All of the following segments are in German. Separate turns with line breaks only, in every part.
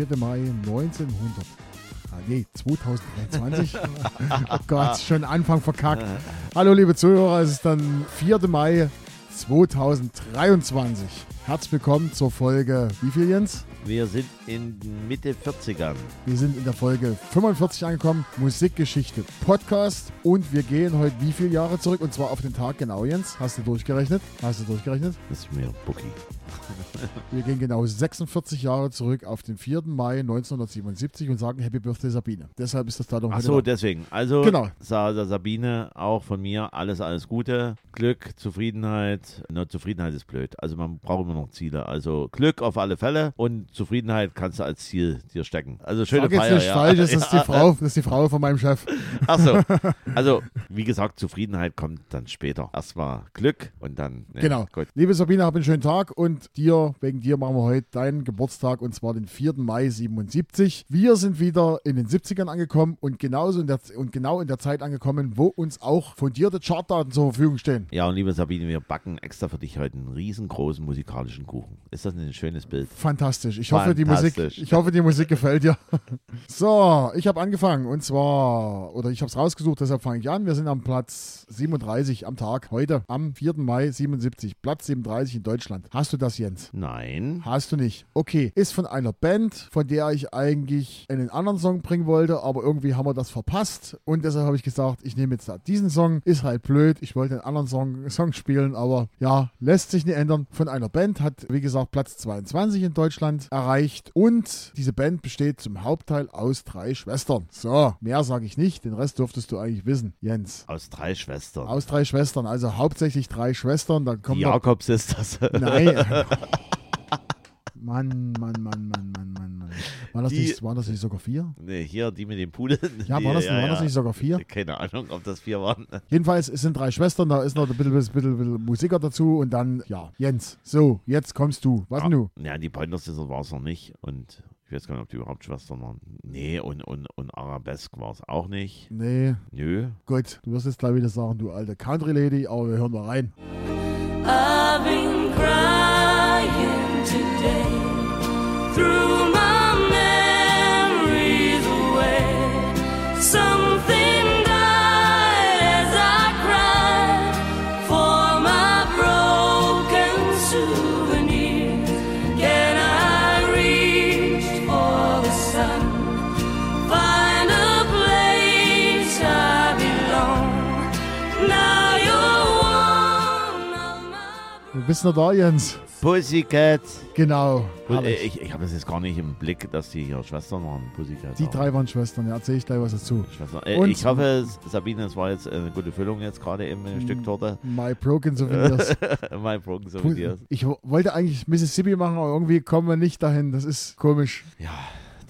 Es ist der 4. Mai 1900. Ah, nee, 2023. oh Gott, schon Anfang verkackt. Hallo, liebe Zuhörer, es ist dann 4. Mai 2023. Herzlich willkommen zur Folge, wie viel Jens?
Wir sind in Mitte 40ern.
Wir sind in der Folge 45 angekommen, Musikgeschichte Podcast und wir gehen heute wie viele Jahre zurück und zwar auf den Tag genau, Jens. Hast du durchgerechnet? Hast du durchgerechnet?
Das ist mir Bucky.
Wir gehen genau 46 Jahre zurück auf den 4. Mai 1977 und sagen Happy Birthday Sabine. Deshalb ist das Datum
Ach
heute
so,
da.
deswegen. Also,
Genau.
Sa Sa- Sabine, auch von mir alles, alles Gute. Glück, Zufriedenheit. Na, Zufriedenheit ist blöd. Also, man braucht immer noch Ziele. Also, Glück auf alle Fälle und Zufriedenheit kannst du als Ziel dir stecken. Also, schöne
Sag jetzt
Feier.
nicht
ja.
falsch, das ist, die
Ja.
Frau, das ist die Frau von meinem Chef.
Ach so. Also, wie gesagt, Zufriedenheit kommt dann später. Erstmal Glück und dann. ne,
Genau.
Gut.
Liebe Sabine, hab einen schönen Tag und dir, wegen dir machen wir heute deinen Geburtstag und zwar den 4. Mai 77. Wir sind wieder in den 70ern angekommen und genauso in der, und genau in der Zeit angekommen, wo uns auch fundierte Chartdaten zur Verfügung stehen.
Ja, und liebe Sabine, wir backen extra für dich heute einen riesengroßen musikalischen Kuchen. Ist das nicht ein schönes Bild?
Fantastisch. Ich hoffe, die Musik,
Fantastisch.
ich hoffe, die Musik gefällt dir. So, ich habe angefangen und zwar, oder ich habe es rausgesucht, deshalb fange ich an. Wir sind am Platz 37 am Tag, heute, am 4. Mai 77, Platz 37 in Deutschland. Hast du das, Jens?
Nein.
Hast du nicht. Okay, ist von einer Band, von der ich eigentlich einen anderen Song bringen wollte, aber irgendwie haben wir das verpasst und deshalb habe ich gesagt, ich nehme jetzt diesen Song. Ist halt blöd, ich wollte einen anderen Song, Song spielen, aber ja, lässt sich nicht ändern. Von einer Band hat, wie gesagt, Platz 22 in Deutschland erreicht und diese Band besteht zum Hauptteil aus drei Schwestern. So, mehr sage ich nicht, den Rest dürftest du eigentlich wissen, Jens.
Aus drei Schwestern.
Aus drei Schwestern, also hauptsächlich drei Schwestern, da kommt
Die
noch
Jakobs ist das.
Nein. Mann, Mann, Mann, Mann, Mann, Mann, Mann. War das,
Die-
nicht, waren das nicht sogar vier?
Nee, hier, die mit dem Pudel.
Ja, war das, waren das nicht sogar vier?
Keine Ahnung, ob das vier waren.
Jedenfalls, es sind drei Schwestern, da ist noch ein bisschen, bisschen, bisschen, bisschen Musiker dazu und dann, ja, Jens. So, jetzt kommst du. Was denn du?
Ja, die Pointer Sisters war es noch nicht. Und ich weiß gar nicht, ob die überhaupt Schwestern waren. Nee, und, und, und Arabesque war es auch nicht.
Nee,
Nö.
gut. Du wirst jetzt gleich wieder sagen, du alte Country Lady, aber wir hören mal rein.
I've been crying my
Du bist noch da, Jens.
Pussycat.
Genau. Hab
äh,
ich.
Ich, habe das jetzt gar nicht im Blick, dass die hier Schwestern waren. Pussycat.
Die
auch.
drei waren Schwestern, ja, erzähle ich gleich was dazu.
Schwestern. Äh,
Und-
ich hoffe, Sabine, es war jetzt eine gute Füllung jetzt gerade im äh, Stück Torte.
My Broken Souvenirs.
mein Broken Souvenirs.
Ich wo- wollte eigentlich Mississippi machen, aber irgendwie kommen wir nicht dahin. Das ist komisch.
Ja,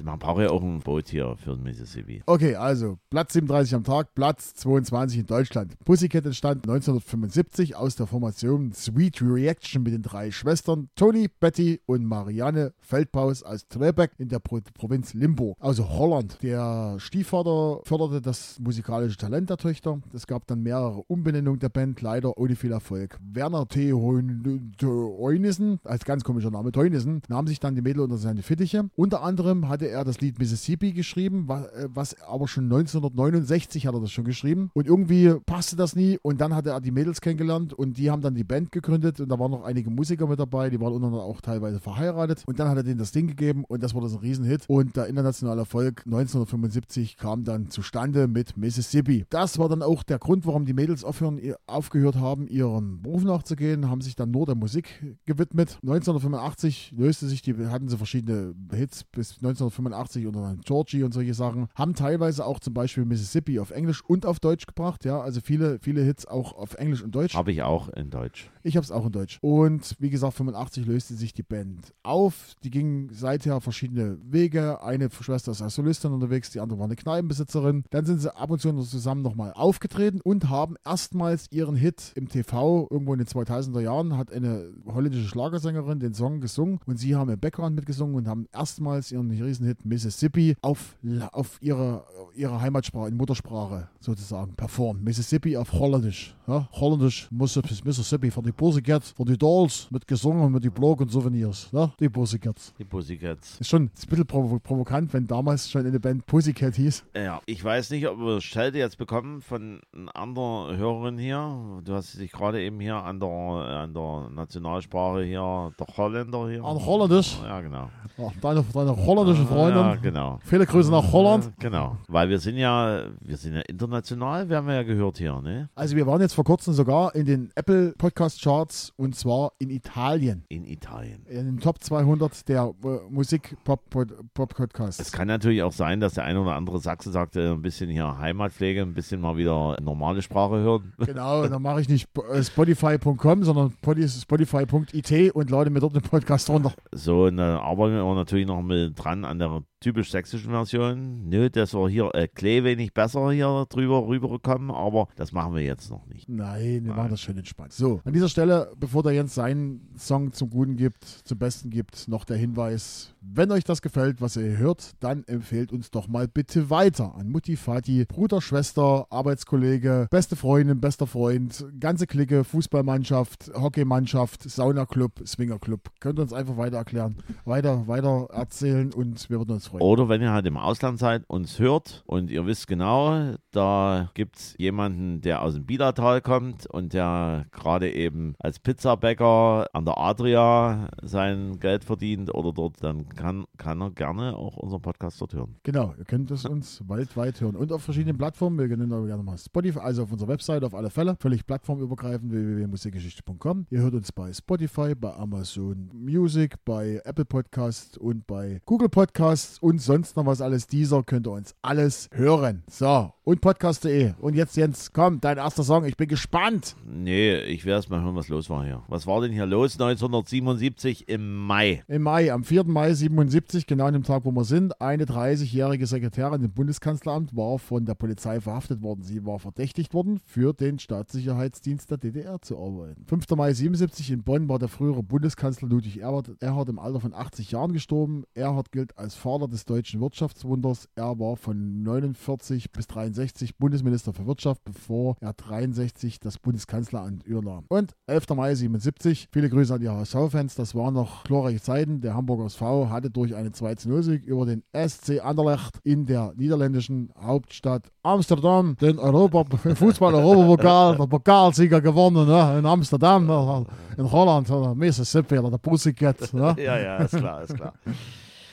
man braucht ja auch ein Boot hier für den Mississippi.
Okay, also Platz 37 am Tag, Platz 22 in Deutschland. Pussycat entstand 1975 aus der Formation Sweet Reaction mit den drei Schwestern Toni, Betty und Marianne Feldpaus aus Trebeck in der Pro Provinz Limburg, also Holland. Der Stiefvater förderte das musikalische Talent der Töchter. Es gab dann mehrere Umbenennungen der Band, leider ohne viel Erfolg. Werner T. Heun- Teunissen, als ganz komischer Name Teunissen, nahm sich dann die Mädel unter seine Fittiche. Unter anderem hatte er das Lied Mississippi geschrieben, was, was aber schon 1969 hat er das schon geschrieben. Und irgendwie passte das nie. Und dann hatte er die Mädels kennengelernt und die haben dann die Band gegründet. Und da waren noch einige Musiker mit dabei, die waren untereinander auch teilweise verheiratet. Und dann hat er denen das Ding gegeben und das wurde so ein Riesenhit. Und der internationale Erfolg 1975 kam dann zustande mit Mississippi. Das war dann auch der Grund, warum die Mädels aufhören, aufgehört haben, ihren Beruf nachzugehen, haben sich dann nur der Musik gewidmet. 1985 löste sich die, hatten sie verschiedene Hits bis 1985 unter dann Georgie und solche Sachen, haben teilweise auch zum Beispiel Mississippi auf Englisch und auf Deutsch gebracht, ja, also viele, viele Hits auch auf Englisch und Deutsch.
Habe ich auch in Deutsch.
Ich habe es auch in Deutsch. Und wie gesagt, 85 löste sich die Band auf. Die ging seither verschiedene Wege. Eine Schwester ist als Solistin unterwegs, die andere war eine Kneipenbesitzerin. Dann sind sie ab und zu noch zusammen nochmal aufgetreten und haben erstmals ihren Hit im TV irgendwo in den 2000er Jahren hat eine holländische Schlagersängerin den Song gesungen und sie haben im Background mitgesungen und haben erstmals ihren riesen Hit Mississippi auf, auf ihre, ihre Heimatsprache, in Muttersprache sozusagen performt. Mississippi auf Holländisch. Ja? Holländisch Mississippi für die Pussycats, für die Dolls, mit gesungen, mit die Blog und Souvenirs. Ja? Die Pussycats.
Die Pussycats.
Ist schon ein bisschen provo provokant, wenn damals schon eine Band Pussycat hieß.
Ja, ich weiß nicht, ob wir Schelte jetzt bekommen von einer anderen Hörerin hier. Du hast dich gerade eben hier an der, an der Nationalsprache hier, der Holländer hier.
An Holländisch.
Ja, genau.
Ja, deine, deine holländische Freundin.
Ja, genau.
Viele Grüße nach Holland.
Äh, Genau. Weil wir sind ja, wir sind ja international, wir haben ja gehört hier, ne?
Also wir waren jetzt vor kurzem sogar in den Apple Podcast Charts und zwar in Italien.
In Italien.
In den Top 200 der äh, Musik Pop Pop Podcasts.
Es kann natürlich auch sein, dass der eine oder andere Sachse sagt, äh, ein bisschen hier Heimatpflege, ein bisschen mal wieder normale Sprache hören.
Genau, dann mache ich nicht äh, Spotify.com, sondern Spotify.it und lade mir dort den Podcast runter.
So, und da arbeiten wir natürlich noch mit dran an der know typisch sächsischen Version. Nö, dass wir hier äh, Klee wenig besser hier drüber rüberkommen, aber das machen wir jetzt noch nicht.
Nein, wir machen das schön entspannt. So, an dieser Stelle, bevor der Jens seinen Song zum Guten gibt, zum Besten gibt, noch der Hinweis, wenn euch das gefällt, was ihr hört, dann empfehlt uns doch mal bitte weiter an Mutti, Vati, Bruder, Schwester, Arbeitskollege, beste Freundin, bester Freund, ganze Clique, Fußballmannschaft, Hockeymannschaft, Saunaclub, Swingerclub. Könnt ihr uns einfach weiter erklären, weiter, weiter erzählen und wir würden uns freuen.
Oder wenn ihr halt im Ausland seid, uns hört und ihr wisst genau, da gibt es jemanden, der aus dem Bielertal kommt und der gerade eben als Pizzabäcker an der Adria sein Geld verdient oder dort, dann kann, kann er gerne auch unseren Podcast dort hören.
Genau, ihr könnt es uns weltweit hören und auf verschiedenen Plattformen. Wir nennen auch gerne mal Spotify, also auf unserer Website auf alle Fälle, völlig plattformübergreifend www.musikgeschichte.com. Ihr hört uns bei Spotify, bei Amazon Music, bei Apple Podcast und bei Google Podcasts und sonst noch was alles. Dieser könnt ihr uns alles hören. So, und podcast.de. Und jetzt Jens, komm, dein erster Song. Ich bin gespannt.
Nee, ich werde erst mal hören, was los war hier. Was war denn hier los 1977 im Mai?
Im Mai, am 4. Mai 77, genau an dem Tag, wo wir sind, eine 30-jährige Sekretärin im Bundeskanzleramt war von der Polizei verhaftet worden. Sie war verdächtigt worden, für den Staatssicherheitsdienst der DDR zu arbeiten. 5. Mai 77 in Bonn war der frühere Bundeskanzler Ludwig Erhard, Erhard im Alter von 80 Jahren gestorben. Erhard gilt als Vater des deutschen Wirtschaftswunders. Er war von 49 bis 63 Bundesminister für Wirtschaft, bevor er 63 das Bundeskanzleramt übernahm. Und 11. Mai 77, viele Grüße an die HSV-Fans, das waren noch glorreiche Zeiten. Der Hamburger SV hatte durch einen 2-0-Sieg über den SC Anderlecht in der niederländischen Hauptstadt Amsterdam den Europa Fußball-Europapokal, der Pokalsieger gewonnen ne? in Amsterdam, ne? in Holland, ne? Mississippi, der Pussycat. Ne?
Ja, ja, ist klar, ist klar.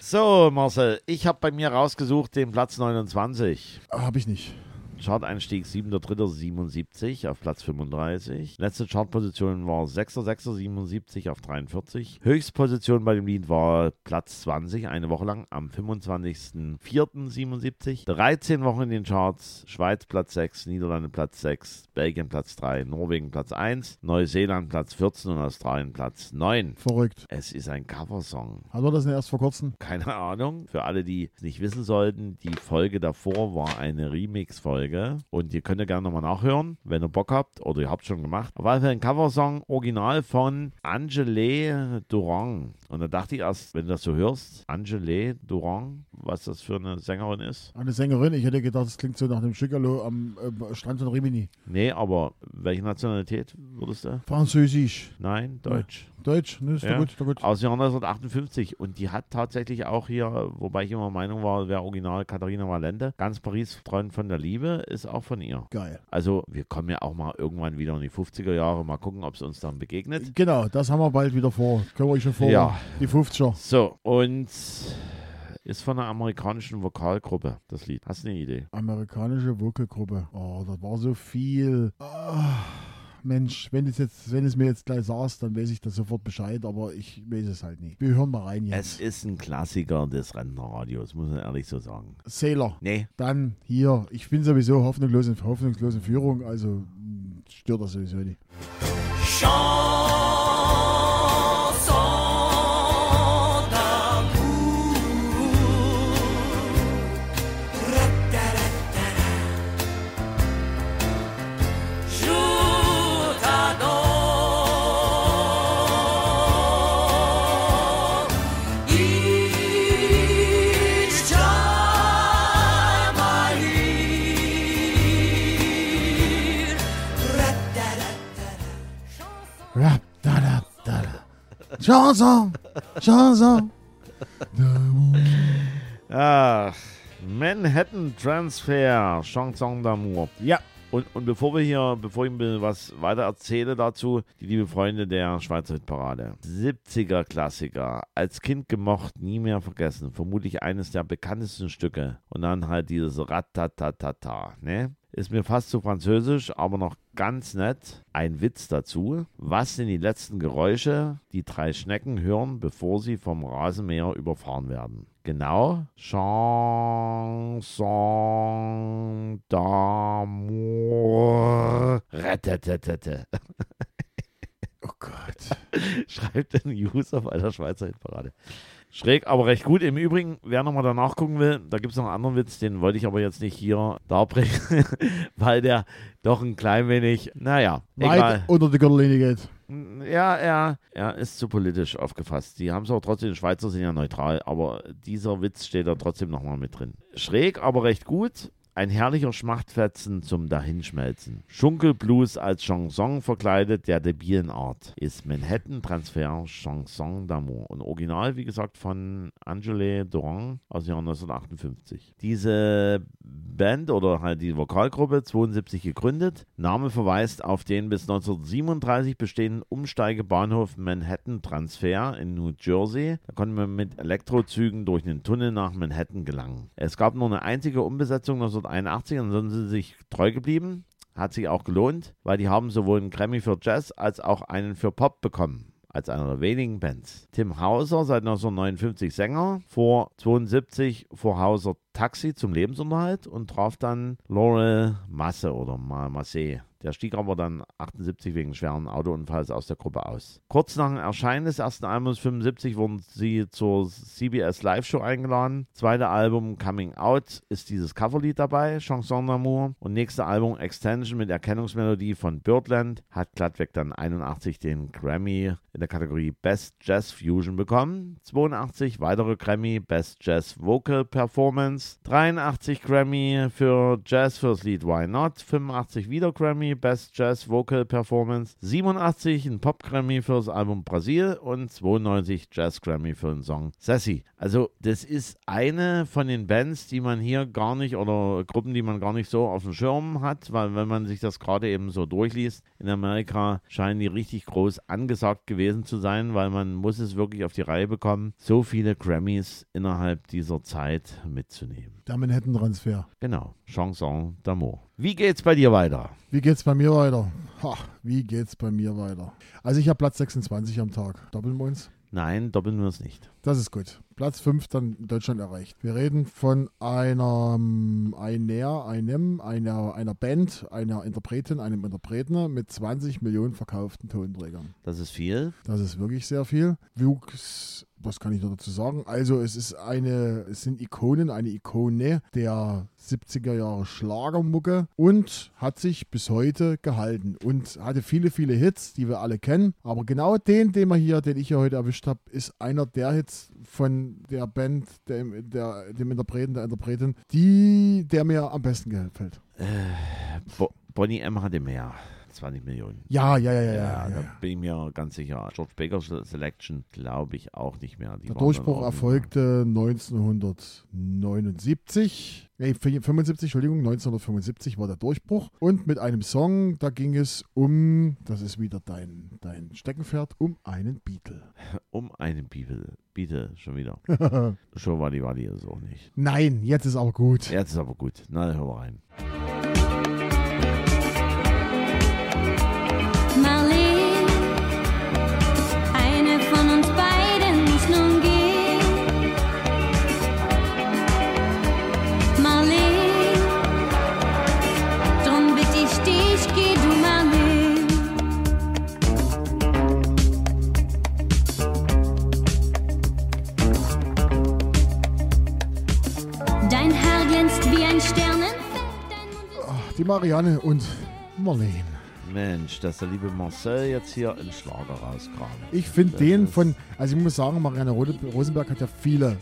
So, Marcel, ich habe bei mir rausgesucht den Platz 29.
Habe ich nicht.
Chart-Einstieg 7.3.77 auf Platz 35. Letzte Chartposition war 6.6.77 auf 43. Höchstposition bei dem Lied war Platz 20, eine Woche lang, am 25.04.77. 13 Wochen in den Charts. Schweiz Platz 6, Niederlande Platz 6, Belgien Platz 3, Norwegen Platz 1, Neuseeland Platz 14 und Australien Platz 9.
Verrückt.
Es ist ein Coversong.
Hatten wir das denn erst vor kurzem?
Keine Ahnung. Für alle, die es nicht wissen sollten, die Folge davor war eine Remix-Folge. Und ihr könnt ja gerne nochmal nachhören, wenn ihr Bock habt oder ihr habt schon gemacht. Auf jeden Fall ein Coversong original von Angele Durand. Und da dachte ich erst, wenn du das so hörst, Angele Durand, was das für eine Sängerin ist.
Eine Sängerin, ich hätte gedacht, das klingt so nach dem Schickerlo am äh, Strand von Rimini.
Nee, aber welche Nationalität würdest du?
Französisch.
Nein, Deutsch.
Deutsch, ne? Ist
Ja.
doch gut, doch gut.
Aus dem Jahr 1958 und die hat tatsächlich auch hier, wobei ich immer Meinung war, wäre original Katharina Valente, ganz Paris Freund von der Liebe ist auch von ihr.
Geil.
Also wir kommen ja auch mal irgendwann wieder in die 50er Jahre, mal gucken, ob es uns dann begegnet.
Genau, das haben wir bald wieder vor. Können wir euch schon vor.
Ja.
Die 50er.
So, und ist von einer amerikanischen Vokalgruppe, das Lied. Hast du eine Idee?
Amerikanische Vokalgruppe. Oh, das war so viel. Ah, Mensch, wenn es jetzt, wenn es mir jetzt gleich sagst, dann weiß ich da sofort Bescheid, aber ich weiß es halt nicht. Wir hören mal rein
Es
jetzt.
ist ein Klassiker des Rentnerradios, muss man ehrlich so sagen.
Sailor.
Nee,
Dann hier, ich bin sowieso hoffnungslos in hoffnungslose Führung, also mh, stört das sowieso nicht.
Chanson
Chanson, Chanson.
Ach, Manhattan Transfer, Chanson d'amour.
Ja,
Und, und bevor wir hier, bevor ich mir was weiter erzähle dazu, die liebe Freunde der Schweizer Hitparade. 70er Klassiker, als Kind gemocht, nie mehr vergessen. Vermutlich eines der bekanntesten Stücke. Und dann halt dieses Ratatatata, ne? Ist mir fast zu französisch, aber noch ganz nett. Ein Witz dazu. Was sind die letzten Geräusche, die drei Schnecken hören, bevor sie vom Rasenmäher überfahren werden? Genau. Chanson d'amour.
Oh Gott.
Schreibt ein User bei der Schweizer Hitparade. Schräg, aber recht gut. Im Übrigen, wer nochmal danach gucken will, da gibt es noch einen anderen Witz, den wollte ich aber jetzt nicht hier darbringen, weil der doch ein klein wenig, naja, egal.
Weit unter die Gürtellinie geht.
Ja, er, er ist zu politisch aufgefasst. Die haben es auch trotzdem, die Schweizer sind ja neutral, aber dieser Witz steht da trotzdem nochmal mit drin. Schräg, aber recht gut. Ein herrlicher Schmachtfetzen zum Dahinschmelzen. Schunkelblues als Chanson verkleidet der debilen Art. Ist Manhattan Transfer Chanson d'amour. Und original, wie gesagt, von Angele Doran aus dem Jahr 1958. Diese Band oder halt die Vokalgruppe 72 gegründet. Name verweist auf den bis 1937 bestehenden Umsteigebahnhof Manhattan Transfer in New Jersey. Da konnte man mit Elektrozügen durch einen Tunnel nach Manhattan gelangen. Es gab nur eine einzige Umbesetzung 1981 und dann sind sie sich treu geblieben. Hat sich auch gelohnt, weil die haben sowohl einen Grammy für Jazz als auch einen für Pop bekommen als einer der wenigen Bands. Tim Hauser, seit 1959 Sänger, vor 72 vor Hauser Taxi zum Lebensunterhalt und traf dann Laurel Masse oder Ma Masse. Der stieg aber dann 78 wegen schweren Autounfalls aus der Gruppe aus. Kurz nach dem Erscheinen des ersten Albums 75 wurden sie zur CBS Live-Show eingeladen. Zweite Album Coming Out ist dieses Coverlied dabei, Chanson d'amour. Und nächste Album Extension mit Erkennungsmelodie von Birdland hat glattweg dann 81 den Grammy in der Kategorie Best Jazz Fusion bekommen. 82 weitere Grammy Best Jazz Vocal Performance. 83 Grammy für Jazz fürs Lied Why Not. 85 wieder Grammy Best Jazz Vocal Performance. 87 ein Pop Grammy für das Album Brasil und 92 Jazz Grammy für den Song Sassy. Also das ist eine von den Bands, die man hier gar nicht oder Gruppen, die man gar nicht so auf dem Schirm hat, weil wenn man sich das gerade eben so durchliest, in Amerika scheinen die richtig groß angesagt gewesen zu sein, weil man muss es wirklich auf die Reihe bekommen, so viele Grammys innerhalb dieser Zeit mitzunehmen.
Der Manhattan-Transfer.
Genau, Chanson d'amour. Wie geht's bei dir weiter?
Wie geht's bei mir weiter? Ha, wie geht's bei mir weiter? Also ich habe Platz 26 am Tag. Doppeln wir uns?
Nein, doppeln wir es nicht.
Das ist gut. Platz 5 dann in Deutschland erreicht. Wir reden von einer, ähm, einer, einem, einer, einer Band, einer Interpretin, einem Interpreten mit 20 Millionen verkauften Tonträgern.
Das ist viel.
Das ist wirklich sehr viel. Wuchs, was kann ich noch dazu sagen? Also es ist eine, es sind Ikonen, eine Ikone der 70er Jahre Schlagermucke und hat sich bis heute gehalten und hatte viele, viele Hits, die wir alle kennen. Aber genau den, den wir hier, den ich hier heute erwischt habe, ist einer der Hits von der Band, der, der, dem Interpreten, der Interpretin, die, der mir am besten gefällt.
Bo Bonnie M hatte mehr. 20 Millionen.
Ja, ja, ja, ja.
Ja,
ja,
da bin ich mir ganz sicher. George Baker Selection glaube ich auch nicht mehr. Die
Der Durchbruch erfolgte 1979. Nee, 75, Entschuldigung, 1975 war der Durchbruch. Und mit einem Song, da ging es um, das ist wieder dein, dein Steckenpferd, um einen Beatle.
Um einen Bibel. Bitte, schon wieder. schon war die war die ist auch nicht.
Nein, jetzt ist aber gut.
Jetzt ist aber gut. Na, dann hören wir rein.
Marianne und Marlene.
Mensch, dass der liebe Marcel jetzt hier einen Schlager rauskramt.
Ich finde den von, also ich muss sagen, Marianne Rosenberg hat ja viele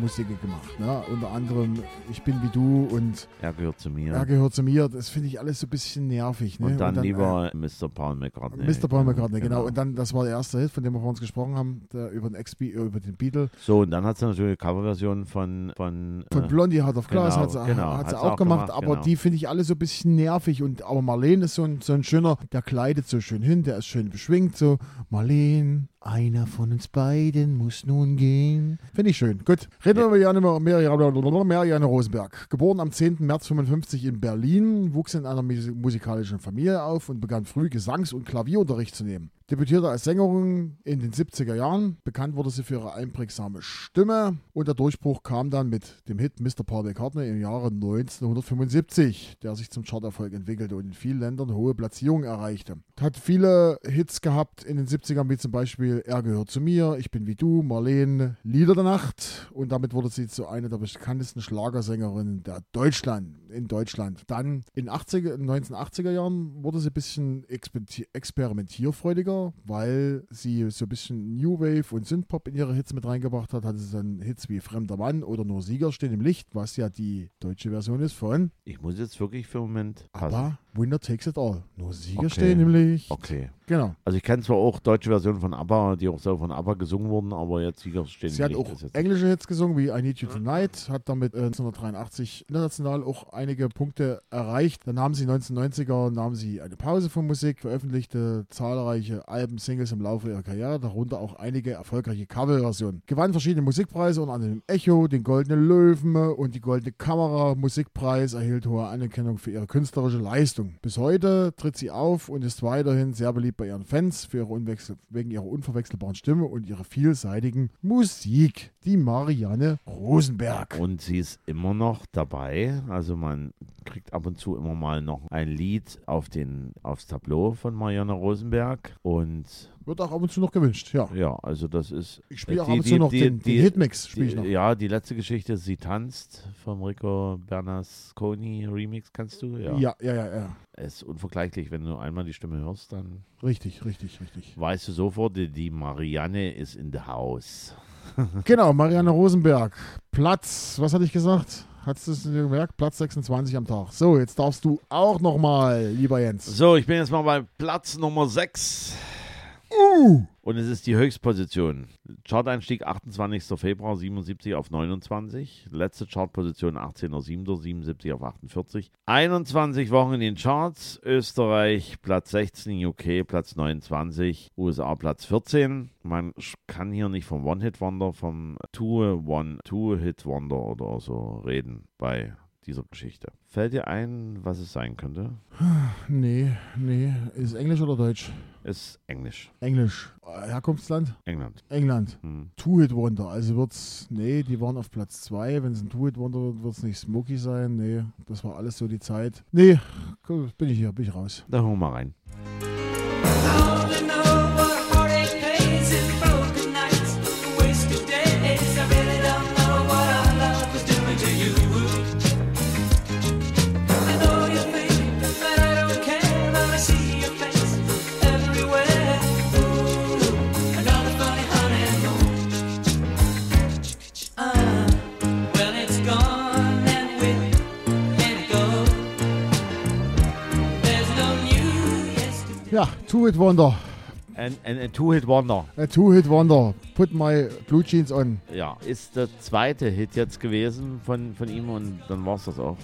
Musik gemacht. Ne? Unter anderem Ich bin wie du und
Er gehört zu mir.
Er gehört zu mir. Das finde ich alles so ein bisschen nervig. Ne?
und dann,
äh,
lieber Mr. Paul McCartney.
Mr. Paul McCartney, genau. Und dann, das war der erste Hit, von dem wir vorhin gesprochen haben, der, über den Ex über den Beatle.
so, und dann hat sie natürlich eine Coverversion von, von,
Von
äh,
Blondie Heart of Glass
genau,
hat sie,
genau,
hat sie
sie
auch,
auch
gemacht,
gemacht,
aber
genau.
die finde ich alle so ein bisschen nervig. Und, aber Marlene ist so ein, so ein schöner, der kleidet so schön hin, der ist schön beschwingt, so Marlene, einer von uns beiden muss nun gehen. Finde ich schön. Gut, reden wir über Marianne, Marianne, Rosenberg. Geboren am 10. März 55 in Berlin, wuchs in einer mus- musikalischen Familie auf und begann früh Gesangs- und Klavierunterricht zu nehmen. Debütierte als Sängerin in den 70er Jahren. Bekannt wurde sie für ihre einprägsame Stimme. Und der Durchbruch kam dann mit dem Hit Mr. Paul McCartney im Jahre 1975, der sich zum Charterfolg entwickelte und in vielen Ländern hohe Platzierungen erreichte. Hat viele Hits gehabt in den 70ern, wie zum Beispiel Er gehört zu mir, Ich bin wie du, Marlene, Lieder der Nacht. Und damit wurde sie zu einer der bekanntesten Schlagersängerinnen der Deutschland, in Deutschland. Dann in 80er, in den 1980er Jahren wurde sie ein bisschen experimenti- experimentierfreudiger, weil sie so ein bisschen New Wave und Synthpop in ihre Hits mit reingebracht hat. Hatte sie dann Hits wie Fremder Mann oder Nur Sieger stehen im Licht, was ja die deutsche Version ist von
Ich muss jetzt wirklich für einen Moment passen.
aber Winner Takes It All. Nur Sieger
Okay.
stehen im Licht.
Okay.
Genau.
Also ich kenne zwar auch deutsche Versionen von ABBA, die auch selber von ABBA gesungen wurden, aber jetzt Sieger stehen
Sie hat
nicht.
auch englische Hits gesungen, wie I Need You Tonight, hat damit äh, 1983 international auch einige Punkte erreicht. Dann nahm sie 1990er nahm sie eine Pause von Musik, veröffentlichte zahlreiche Alben, Singles im Laufe ihrer Karriere, darunter auch einige erfolgreiche Coverversionen. Gewann verschiedene Musikpreise, unter anderem Echo, den Goldenen Löwen und die Goldene Kamera Musikpreis, erhielt hohe Anerkennung für ihre künstlerische Leistung. Bis heute tritt sie auf und ist weiterhin sehr beliebt bei ihren Fans für ihre wegen ihrer unverwechselbaren Stimme und ihrer vielseitigen Musik. Die Marianne Rosenberg.
Und sie ist immer noch dabei. Also man kriegt ab und zu immer mal noch ein Lied auf den, aufs Tableau von Marianne Rosenberg. Und
Wird auch ab und zu noch gewünscht, ja.
ja, also das ist.
Ich spiele auch
die-
ab und
die-
zu noch
die-
den,
die-
den Hitmix. Spiele ich
Die,
noch.
ja, die letzte Geschichte, sie tanzt vom Rico Bernasconi Remix, kannst du? Ja.
Ja, ja, ja, ja.
Es ist unvergleichlich, wenn du einmal die Stimme hörst, dann
Richtig, richtig, richtig.
weißt du sofort, die, die Marianne ist in the house.
Genau, Marianne Rosenberg. Platz, was hatte ich gesagt? Hast du es dir gemerkt? Platz 26 am Tag. So, jetzt darfst du auch nochmal, lieber Jens.
So, ich bin jetzt mal bei Platz Nummer 6.
Uh,
Und es ist die Höchstposition. Chart-Einstieg 28. Februar 77 auf 29. Letzte Chartposition 18.07. 77 auf 48. 21 Wochen in den Charts. Österreich Platz 16, UK Platz 29, USA Platz 14. Man kann hier nicht vom One-Hit-Wonder, vom Two-One, Two-Hit-Wonder oder so reden bei dieser Geschichte. Fällt dir ein, was es sein könnte?
nee, nee. Ist es Englisch oder Deutsch?
Ist Englisch.
Englisch. Äh, Herkunftsland?
England.
England.
Hm.
Two-Hit-Wonder. Also wird's, nee, die waren auf Platz 2. Wenn es ein Two-Hit-Wonder wird, wird's nicht Smokey sein. Nee, das war alles so die Zeit. Nee, bin ich hier, bin ich raus.
Da hören wir mal rein.
Yesterday.
Ja, Two-Hit-Wonder.
Ein, ein, ein Two-Hit-Wonder.
A Two-Hit-Wonder. Put my blue jeans on.
Ja, ist der zweite Hit jetzt gewesen von, von ihm und dann war es das auch.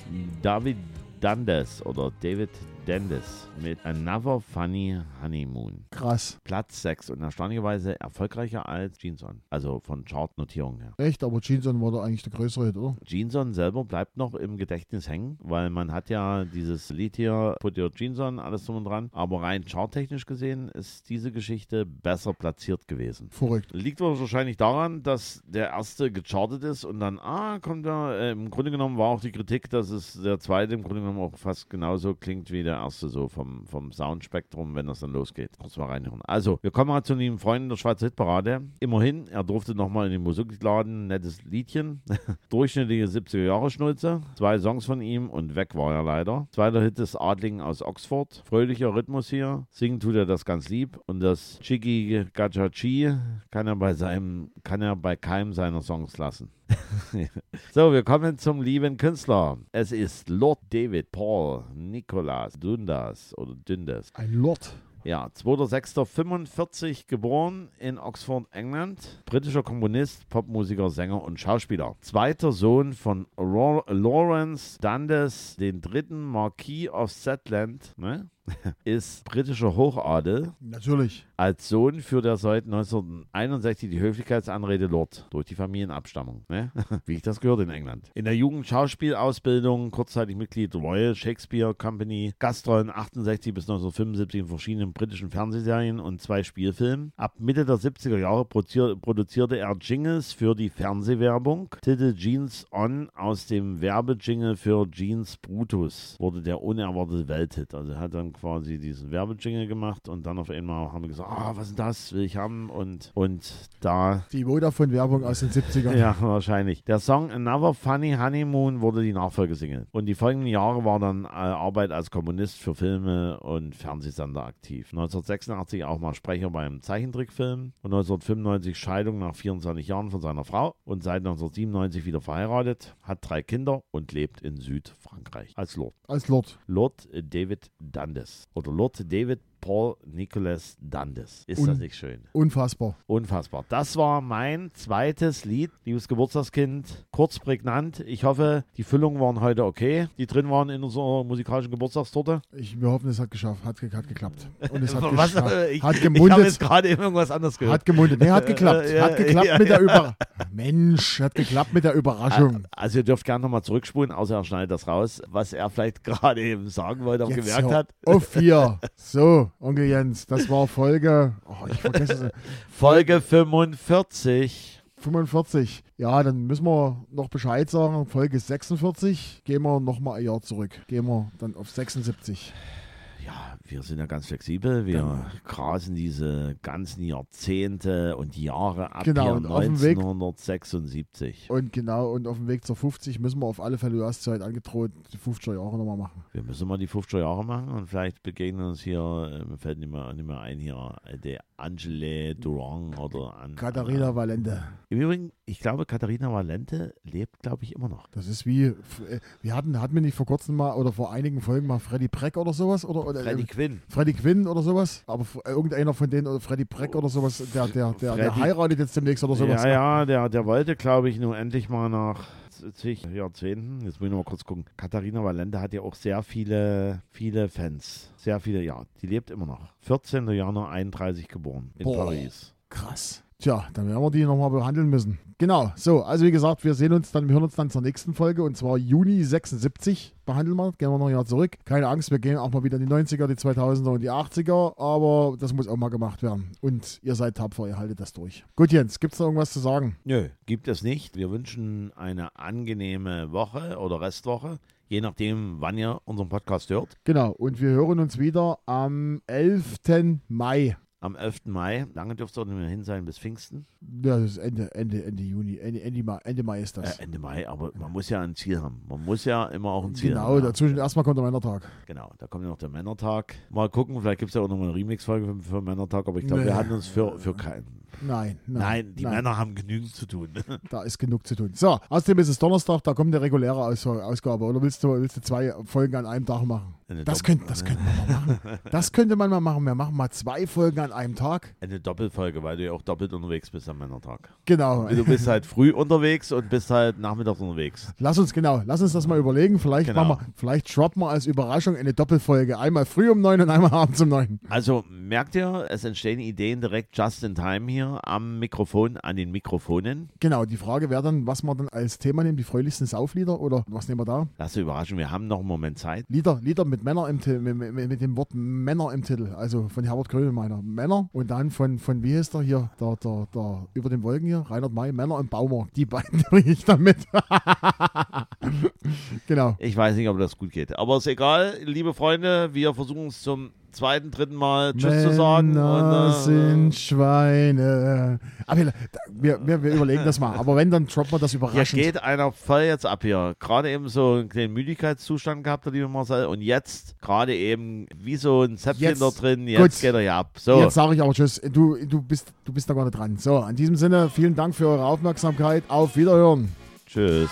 David Dundas oder David Dundas mit Another Funny Honeymoon.
Krass.
Platz 6 und erstaunlicherweise erfolgreicher als Jeanson. Also von Chartnotierung her.
Echt, aber Jeans on war da eigentlich der größere Hit, oder?
Jeanson selber bleibt noch im Gedächtnis hängen, weil man hat ja dieses Lied hier, Put Your Jeans On, alles drum und dran. Aber rein charttechnisch gesehen ist diese Geschichte besser platziert gewesen.
Verrückt.
Liegt wahrscheinlich daran, dass der erste gechartet ist und dann, ah, kommt da, äh, im Grunde genommen war auch die Kritik, dass es der zweite im Grunde genommen auch fast genauso klingt wie der der erste so vom, vom Soundspektrum, wenn das dann losgeht. Kurz mal reinhören. Also, wir kommen mal zu den Freunden der Schweizer Hitparade. Immerhin, er durfte nochmal in den Musikladen, nettes Liedchen. Durchschnittliche 70er-Jahre-Schnulze. Zwei Songs von ihm und weg war er leider. Zweiter Hit ist Adling aus Oxford. Fröhlicher Rhythmus hier. Singen tut er das ganz lieb. Und das Chigi Gajachi kann er bei seinem, kann er bei keinem seiner Songs lassen. so, wir kommen zum lieben Künstler. Es ist Lord David Paul Nicholas Dundas oder Dundas.
Ein Lord.
Ja, 2.6.45 geboren in Oxford, England. Britischer Komponist, Popmusiker, Sänger und Schauspieler. Zweiter Sohn von Ro Lawrence Dundas, den dritten Marquis of Setland, ne? ist britischer Hochadel.
Natürlich.
Als Sohn führt er seit 1961 die Höflichkeitsanrede Lord durch die Familienabstammung. Ne? Wie ich das gehört in England. In der Jugend Schauspielausbildung, kurzzeitig Mitglied der Royal Shakespeare Company, Gastrollen 68 bis 1975 in verschiedenen britischen Fernsehserien und zwei Spielfilmen. Ab Mitte der 70er Jahre produzier produzierte er Jingles für die Fernsehwerbung. Titel Jeans On aus dem Werbejingle für Jeans Brutus wurde der unerwartete Welthit. Also hat dann quasi diesen Werbejingle gemacht und dann auf einmal haben wir gesagt, ah, was ist das, will ich haben und, und da
Die Vodafone-Werbung aus den 70ern.
ja, wahrscheinlich. Der Song Another Funny Honeymoon wurde die Nachfolgesingle. Und die folgenden Jahre war dann äh, Arbeit als Komponist für Filme und Fernsehsender aktiv. 1986 auch mal Sprecher beim Zeichentrickfilm und 1995 Scheidung nach 24 Jahren von seiner Frau und seit 1997 wieder verheiratet, hat drei Kinder und lebt in Südfrankreich als Lord.
Als Lord.
Lord David Dundas oder Lord David Paul Nicholas Dundas. Ist
Un-
das nicht schön?
Unfassbar.
Unfassbar. Das war mein zweites Lied, liebes Geburtstagskind. Kurz prägnant. Ich hoffe, die Füllungen waren heute okay. Die drin waren in unserer musikalischen Geburtstagstorte.
Ich, wir hoffen, es hat geschafft. Hat, hat geklappt. Und es hat,
Was?
geschafft.
Ich,
hat
ich habe
gemundet.
jetzt gerade irgendwas anderes gehört.
Hat gemundet. Nee, hat geklappt. Hat geklappt
ja,
mit der Überraschung. Mensch, hat geklappt mit der Überraschung.
Also ihr dürft gerne nochmal zurückspulen, außer er schneidet das raus, was er vielleicht gerade eben sagen wollte, auch
Jetzt
gemerkt hat.
Auf hier. So, Onkel Jens, das war Folge. Oh, ich vergesse es.
Folge 45.
45. Ja, dann müssen wir noch Bescheid sagen. Folge 46 gehen wir nochmal ein Jahr zurück. Gehen wir dann auf 76.
Ja, wir sind ja ganz flexibel. Wir grasen diese ganzen Jahrzehnte und Jahre ab
Genau,
hier
und auf dem Weg-
1976.
Und genau, und auf dem Weg zur 50 müssen wir auf alle Fälle, du hast ja heute angedroht, die 50er Jahre nochmal machen.
Wir müssen mal die 50er Jahre machen und vielleicht begegnen uns hier, äh, mir fällt nicht mehr, nicht mehr ein, hier äh, der Angele Durand oder an.
Katharina Valente.
Im Übrigen, ich glaube, Katharina Valente lebt, glaube ich, immer noch.
Das ist wie, äh, wir hatten, hatten wir nicht vor kurzem mal oder vor einigen Folgen mal Freddy Preck oder sowas? Oder, oder
Freddy
äh,
Quinn.
Freddy Quinn oder sowas? Aber äh, irgendeiner von denen, oder Freddy Preck oder sowas, der, der, der, der heiratet jetzt demnächst oder sowas.
Ja, ja, der, der wollte, glaube ich, nur endlich mal nach zig Jahrzehnten, jetzt muss ich noch mal kurz gucken, Katharina Valente hat ja auch sehr viele, viele Fans. Sehr viele, ja, die lebt immer noch. 14. Januar 31 geboren in
Boah.
Paris.
Krass. Tja, dann werden wir die nochmal behandeln müssen. Genau, so, also wie gesagt, wir sehen uns dann, wir hören uns dann zur nächsten Folge und zwar Juni 76 behandeln wir, gehen wir noch ein Jahr zurück. Keine Angst, wir gehen auch mal wieder in die 90er, die 2000er und die 80er, aber das muss auch mal gemacht werden. Und ihr seid tapfer, ihr haltet das durch. Gut, Jens, gibt es noch irgendwas zu sagen?
Nö, gibt es nicht. Wir wünschen eine angenehme Woche oder Restwoche, je nachdem, wann ihr unseren Podcast hört.
Genau, und wir hören uns wieder am 11. Mai.
Am 11. Mai. Lange dürfte es auch nicht mehr hin sein bis Pfingsten.
Ja, das ist Ende, Ende, Ende Juni, Ende, Ende, Mai, Ende Mai ist das.
Äh, Ende Mai, aber man muss ja ein Ziel haben. Man muss ja immer auch ein Ziel
genau,
haben. ja.
dazwischen erstmal kommt der Männertag.
Genau, da kommt ja noch der Männertag. Mal gucken, vielleicht gibt es ja auch nochmal eine Remix-Folge für, für Männertag, aber ich glaube,
Nee.
wir hatten uns für, für keinen.
Nein, nein.
Nein, die Männer haben genügend zu tun.
Da ist genug zu tun. So, außerdem ist es Donnerstag, da kommt eine reguläre Aus Ausgabe. Oder willst du, willst du zwei Folgen an einem Tag machen?
Eine
Das,
Dopp-
könnte, das könnte man mal machen. Das könnte man mal machen. Wir machen mal zwei Folgen an einem Tag.
Eine Doppelfolge, weil du ja auch doppelt unterwegs bist am Männertag.
Genau.
Du bist halt früh unterwegs und bist halt nachmittags unterwegs.
Lass uns, genau, lass uns das mal überlegen. Vielleicht,
Genau.
machen wir, vielleicht droppen wir als Überraschung eine Doppelfolge. Einmal früh um neun und einmal abends um neun.
Also merkt ihr, es entstehen Ideen direkt just in time hier am Mikrofon, an den Mikrofonen.
Genau, die Frage wäre dann, was wir dann als Thema nehmen, die fröhlichsten Sauflieder oder was nehmen wir da?
Lass dich überraschen, wir haben noch einen Moment Zeit.
Lieder, Lieder mit Männer im Titel, mit, mit, mit dem Wort Männer im Titel, also von Herbert Grönemeyer. Männer und dann von, von wie heißt der hier, der, der, der über den Wolken hier, Reinhard May, Männer im Baumarkt. Die beiden bringe ich dann mit. Genau.
Ich weiß nicht, ob das gut geht. Aber ist egal, liebe Freunde, wir versuchen es zum zweiten, dritten Mal Tschüss zu sagen.
Männer
äh,
sind Schweine. Aber wir, wir, wir, wir überlegen das mal. Aber wenn, dann droppen wir das
Hier
überraschend.
geht einer voll jetzt ab hier. Gerade eben so einen kleinen Müdigkeitszustand gehabt, der liebe Marcel. Und jetzt gerade eben wie so ein Zäpfchen da drin. Jetzt
gut.
geht er hier ab. So,
Jetzt sage ich aber Tschüss. Du, du, bist, du bist da gerade dran. So, in diesem Sinne, vielen Dank für eure Aufmerksamkeit. Auf Wiederhören.
tschüss.